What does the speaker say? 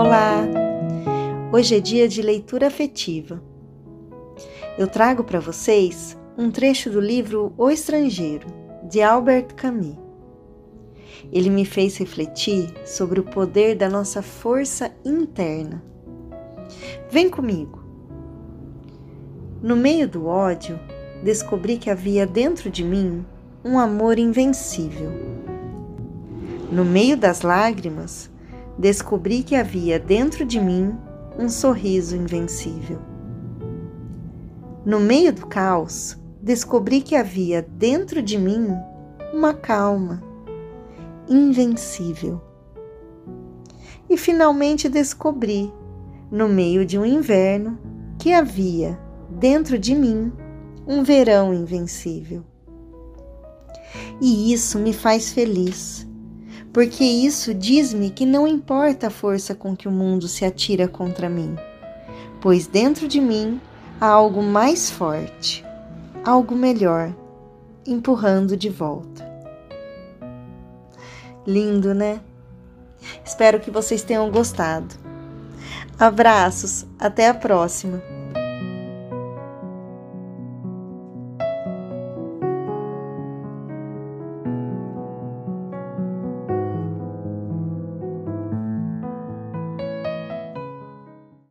Olá! Hoje é dia de leitura afetiva. Eu trago para vocês um trecho do livro O Estrangeiro, de Albert Camus. Ele me fez refletir sobre o poder da nossa força interna. Vem comigo! No meio do ódio, descobri que havia dentro de mim um amor invencível. No meio das lágrimas, descobri que havia dentro de mim um sorriso invencível. No meio do caos, descobri que havia dentro de mim uma calma invencível. E finalmente descobri, no meio de um inverno, que havia dentro de mim um verão invencível. E isso me faz feliz porque isso diz-me que não importa a força com que o mundo se atira contra mim, pois dentro de mim há algo mais forte, algo melhor, empurrando de volta. Lindo, né? Espero que vocês tenham gostado. Abraços, até a próxima!